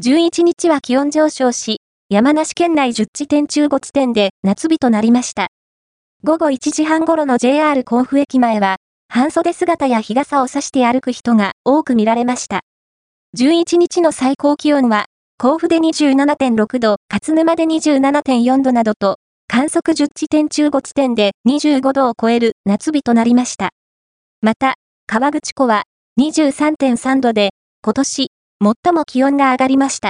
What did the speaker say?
11日は気温上昇し、山梨県内10地点中5地点で夏日となりました。午後1時半頃の JR 甲府駅前は、半袖姿や日傘を差して歩く人が多く見られました。11日の最高気温は、甲府で27.6度、勝沼で27.4度などと、観測10地点中5地点で25度を超える夏日となりました。また、川口湖は23.3度で、今年、最も気温が上がりました。